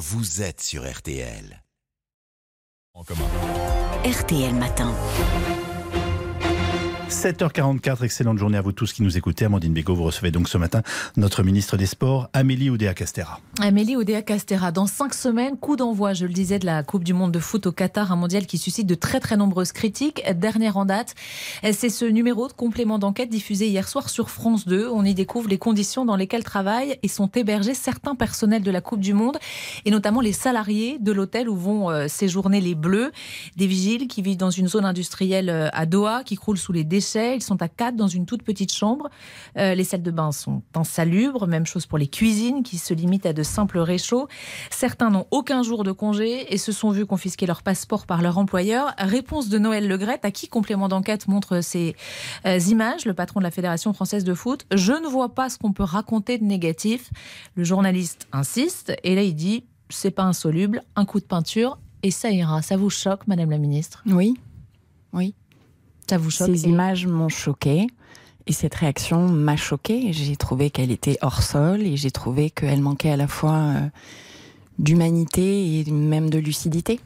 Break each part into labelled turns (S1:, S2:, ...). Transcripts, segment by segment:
S1: vous êtes sur RTL.
S2: RTL Matin.
S3: 7h44, excellente journée à vous tous qui nous écoutez. Amandine Bégaud, vous recevez donc ce matin notre ministre des Sports, Amélie Oudéa-Castera.
S4: Amélie Oudéa-Castera, dans cinq semaines, coup d'envoi, je le disais, de la Coupe du Monde de foot au Qatar, un mondial qui suscite de très très nombreuses critiques. Dernière en date, c'est ce numéro de complément d'enquête diffusé hier soir sur France 2. On y découvre les conditions dans lesquelles travaillent et sont hébergés certains personnels de la Coupe du Monde, et notamment les salariés de l'hôtel où vont euh, séjourner les Bleus, des vigiles qui vivent dans une zone industrielle euh, à Doha, qui croulent sous les déchets ils sont à quatre dans une toute petite chambre. Euh, les salles de bain sont insalubres. Même chose pour les cuisines qui se limitent à de simples réchauds. Certains n'ont aucun jour de congé et se sont vus confisquer leur passeport par leur employeur. Réponse de Noël Legrette, à qui complément d'enquête montre ces euh, images, le patron de la Fédération française de foot. Je ne vois pas ce qu'on peut raconter de négatif. Le journaliste insiste et là il dit c'est pas insoluble, un coup de peinture et ça ira. Ça vous choque, Madame la Ministre?
S5: Oui, oui.
S4: Ces
S5: images m'ont choqué. Et cette réaction m'a choquée. J'ai trouvé qu'elle était hors sol et j'ai trouvé qu'elle manquait à la fois euh, d'humanité et même de lucidité.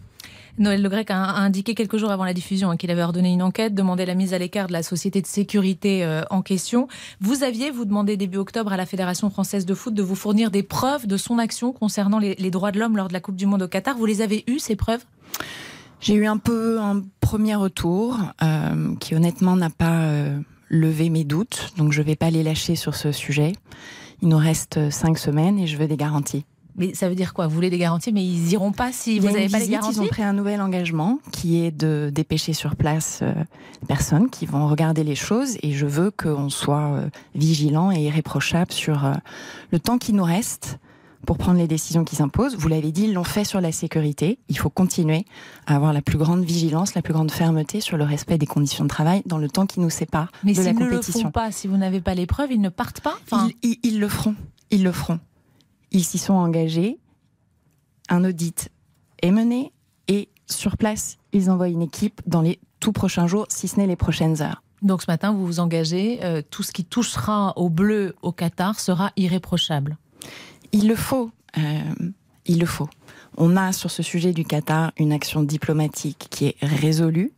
S4: Noël Le Grec a indiqué quelques jours avant la diffusion hein, qu'il avait ordonné une enquête, demandé la mise à l'écart de la société de sécurité euh, en question. Vous aviez, vous demandé début octobre à la Fédération française de foot de vous fournir des preuves de son action concernant les, droits de l'homme lors de la Coupe du Monde au Qatar. Vous les avez eues, ces preuves?
S5: J'ai eu un peu un premier retour euh, qui honnêtement n'a pas euh, levé mes doutes, donc je ne vais pas les lâcher sur ce sujet. Il nous reste cinq semaines et je veux des garanties.
S4: Mais ça veut dire quoi? Vous voulez des garanties, mais ils iront pas si vous n'avez pas les garanties
S5: Ils ont pris un nouvel engagement qui est de dépêcher sur place euh, personnes qui vont regarder les choses et je veux qu'on soit vigilant et irréprochable sur le temps qui nous reste pour prendre les décisions qui s'imposent. Vous l'avez dit, ils l'ont fait sur la sécurité. Il faut continuer à avoir la plus grande vigilance, la plus grande fermeté sur le respect des conditions de travail dans le temps qui nous sépare
S4: Mais
S5: de la compétition.
S4: Mais s'ils ne le font pas, si vous n'avez pas les preuves, ils ne partent pas
S5: ils, le feront. Ils le feront. Ils s'y sont engagés. Un audit est mené et sur place, ils envoient une équipe dans les tout prochains jours, si ce n'est les prochaines heures.
S4: Donc ce matin, vous vous engagez, euh, tout ce qui touchera au bleu au Qatar sera irréprochable.
S5: Il le faut. Euh, il le faut. On a sur ce sujet du Qatar une action diplomatique qui est résolue,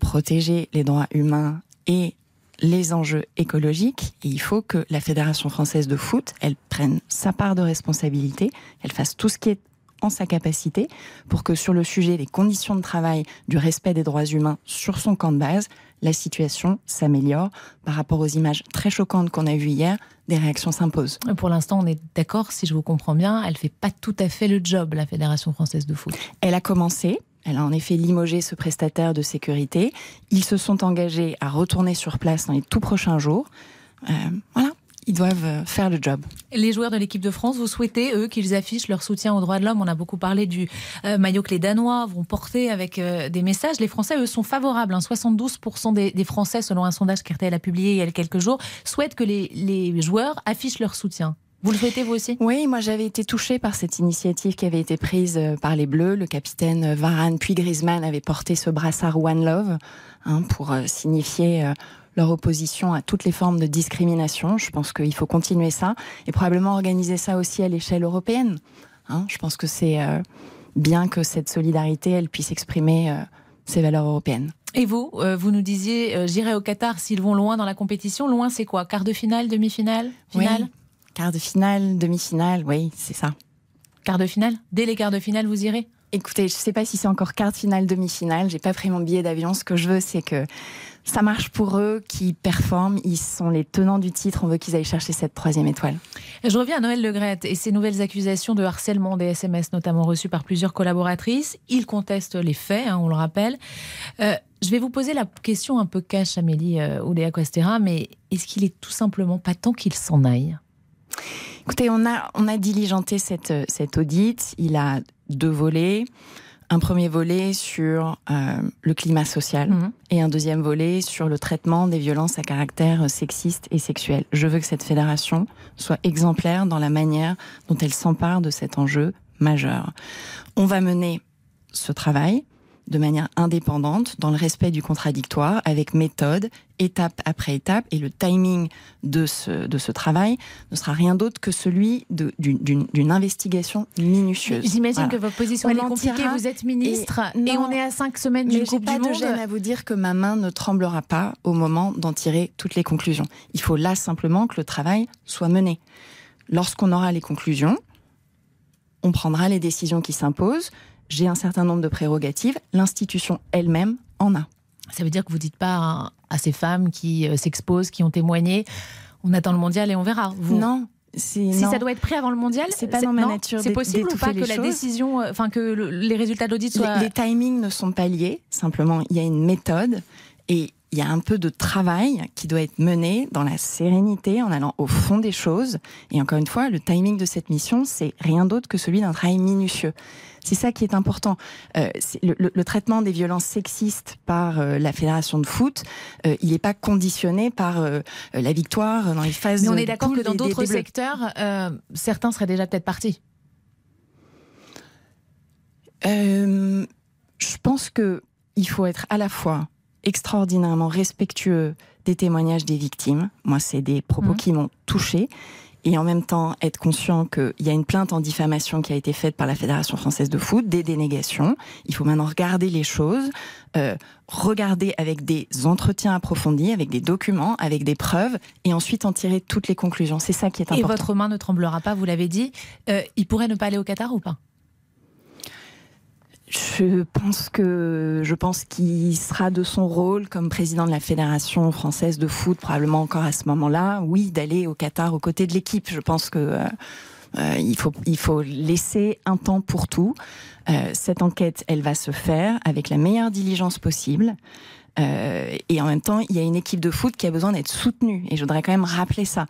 S5: protéger les droits humains et les enjeux écologiques. Il faut que la Fédération française de foot, elle prenne sa part de responsabilité, elle fasse tout ce qui est en sa capacité pour que sur le sujet des conditions de travail, du respect des droits humains sur son camp de base, la situation s'améliore par rapport aux images très choquantes qu'on a vues hier. Des réactions s'imposent.
S4: Pour l'instant, on est d'accord, si je vous comprends bien, elle fait pas tout à fait le job, la Fédération française de foot.
S5: Elle a commencé, elle a en effet limogé ce prestataire de sécurité. Ils se sont engagés à retourner sur place dans les tout prochains jours. Euh, voilà, ils doivent euh, faire le job.
S4: Les joueurs de l'équipe de France, vous souhaitez, eux, qu'ils affichent leur soutien aux droits de l'homme On a beaucoup parlé du euh, maillot que les Danois vont porter avec euh, des messages. Les Français, eux, sont favorables. 72% hein. des, Français, selon un sondage qu'RTL a publié il y a quelques jours, souhaitent que les, les joueurs affichent leur soutien. Vous le souhaitez vous aussi?
S5: Oui, moi j'avais été touchée par cette initiative qui avait été prise par les Bleus. Le capitaine Varane puis Griezmann avait porté ce brassard One Love hein, pour signifier leur opposition à toutes les formes de discrimination. Je pense qu'il faut continuer ça et probablement organiser ça aussi à l'échelle européenne. Hein. je pense que c'est euh, bien que cette solidarité, elle puisse exprimer euh, ses valeurs européennes.
S4: Et vous, euh, vous nous disiez, j'irai au Qatar s'ils vont loin dans la compétition. Loin, c'est quoi? Quart de finale, demi-finale, finale,
S5: oui. Quart de finale, demi-finale, oui, c'est ça.
S4: Quart de finale? Dès les quarts de finale, vous irez?
S5: Écoutez, je ne sais pas si c'est encore quart de finale, demi-finale. J'ai pas pris mon billet d'avion. Ce que je veux, c'est que ça marche pour eux, qui performent, ils sont les tenants du titre, on veut qu'ils aillent chercher cette troisième étoile.
S4: Je reviens à Noël Legrette et ses nouvelles accusations de harcèlement des SMS, notamment reçues par plusieurs collaboratrices. Il conteste les faits, hein, on le rappelle. Euh, je vais vous poser la question un peu cash, Amélie euh, Oudéa Costera, mais est-ce qu'il est tout simplement pas temps qu'il s'en aille?
S5: Écoutez, on a, on a diligenté cette, cette audit. Il a deux volets un premier volet sur euh, le climat social mhm. et un deuxième volet sur le traitement des violences à caractère sexiste et sexuel. Je veux que cette fédération soit exemplaire dans la manière dont elle s'empare de cet enjeu majeur. On va mener ce travail de manière indépendante, dans le respect du contradictoire, avec méthode, étape après étape, et le timing de ce, de ce travail ne sera rien d'autre que celui d'une investigation minutieuse.
S4: J'imagine que votre position est compliquée. Vous êtes ministre et, on est à cinq semaines du Coupe
S5: pas
S4: du Monde.
S5: Je à vous dire que ma main ne tremblera pas au moment d'en tirer toutes les conclusions. Il faut là simplement que le travail soit mené. Lorsqu'on aura les conclusions, on prendra les décisions qui s'imposent. J'ai un certain nombre de prérogatives. L'institution elle-même en a.
S4: Ça veut dire que vous ne dites pas à, ces femmes qui euh, s'exposent, qui ont témoigné, on attend le mondial et on verra.
S5: Vous... Non.
S4: Si ça doit être prêt avant le mondial,
S5: c'est pas dans ma nature.
S4: C'est possible ou pas que la décision, euh, enfin que les résultats de l'audit soient.
S5: Les, les timings ne sont pas liés. Simplement, il y a une méthode et il y a un peu de travail qui doit être mené dans la sérénité, en allant au fond des choses. Et encore une fois, le timing de cette mission, c'est rien d'autre que celui d'un travail minutieux. C'est ça qui est important. Euh, le, traitement des violences sexistes par euh, la fédération de foot, euh, il n'est pas conditionné par la victoire dans les phases.
S4: Mais on est d'accord que dans d'autres secteurs, certains seraient déjà peut-être partis.
S5: je pense que il faut être à la fois extraordinairement respectueux des témoignages des victimes. Moi, c'est des propos mmh. qui m'ont touché et en même temps être conscient qu'il y a une plainte en diffamation qui a été faite par la Fédération française de foot, des dénégations. Il faut maintenant regarder les choses, euh, regarder avec des entretiens approfondis, avec des documents, avec des preuves, et ensuite en tirer toutes les conclusions. C'est ça qui est important.
S4: Et votre main ne tremblera pas, vous l'avez dit. Euh, il pourrait ne pas aller au Qatar ou pas?
S5: Je pense que je pense qu'il sera de son rôle comme président de la fédération française de foot probablement encore à ce moment-là, oui, d'aller au Qatar aux côtés de l'équipe. Je pense que euh, euh, il faut il faut laisser un temps pour tout. Euh, cette enquête, elle va se faire avec la meilleure diligence possible. Euh, et en même temps, il y a une équipe de foot qui a besoin d'être soutenue. Et je voudrais quand même rappeler ça.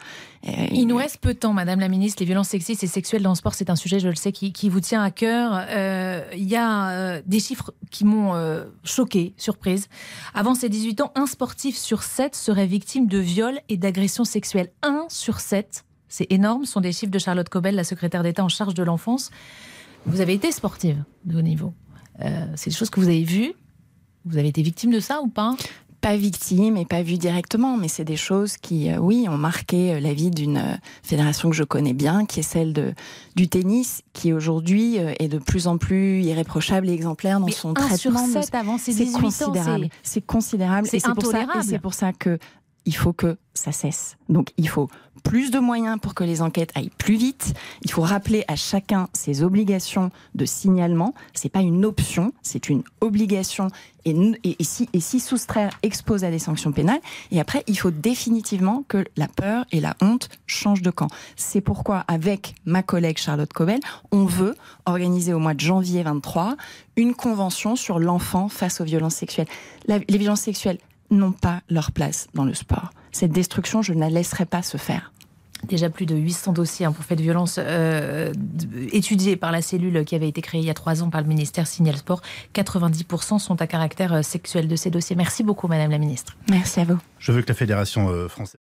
S4: Euh, il nous reste peu de temps, Madame la Ministre. Les violences sexistes et sexuelles dans le sport, c'est un sujet, je le sais, qui, vous tient à cœur. Euh, il y a euh, des chiffres qui m'ont euh, choqué, surprise. Avant ses 18 ans, un sportif sur 7 serait victime de viols et d'agressions sexuelles. 1 sur 7, c'est énorme. Ce sont des chiffres de Charlotte Cobel, la secrétaire d'État en charge de l'enfance. Vous avez été sportive de haut niveau. c'est des choses que vous avez vues vous avez été victime de ça ou pas?
S5: Pas victime et pas vu directement, mais c'est des choses qui, euh, oui, ont marqué euh, la vie d'une euh, fédération que je connais bien, qui est celle de, du tennis, qui aujourd'hui est de plus en plus irréprochable et exemplaire dans son traitement.
S4: Sur 7 avant
S5: c'est considérable. C'est considérable.
S4: C'est intolérable.
S5: C'est pour ça que il faut que ça cesse. Donc il faut plus de moyens pour que les enquêtes aillent plus vite. Il faut rappeler à chacun ses obligations de signalement. C'est pas une option, c'est une obligation. Et, et, et si soustraire expose à des sanctions pénales. Et après, il faut définitivement que la peur et la honte changent de camp. C'est pourquoi, avec ma collègue Charlotte Cobel, on veut organiser au mois de janvier 23 une convention sur l'enfant face aux violences sexuelles. les violences sexuelles, n'ont pas leur place dans le sport. Cette destruction, je ne la laisserai pas se faire.
S4: Déjà plus de 800 dossiers hein, pour fait de violence euh, étudiés par la cellule qui avait été créée il y a trois ans par le ministère Signal Sport. 90% sont à caractère euh, sexuel de ces dossiers. Merci beaucoup, Madame la Ministre.
S5: Merci à vous.
S3: Je veux que la Fédération euh, française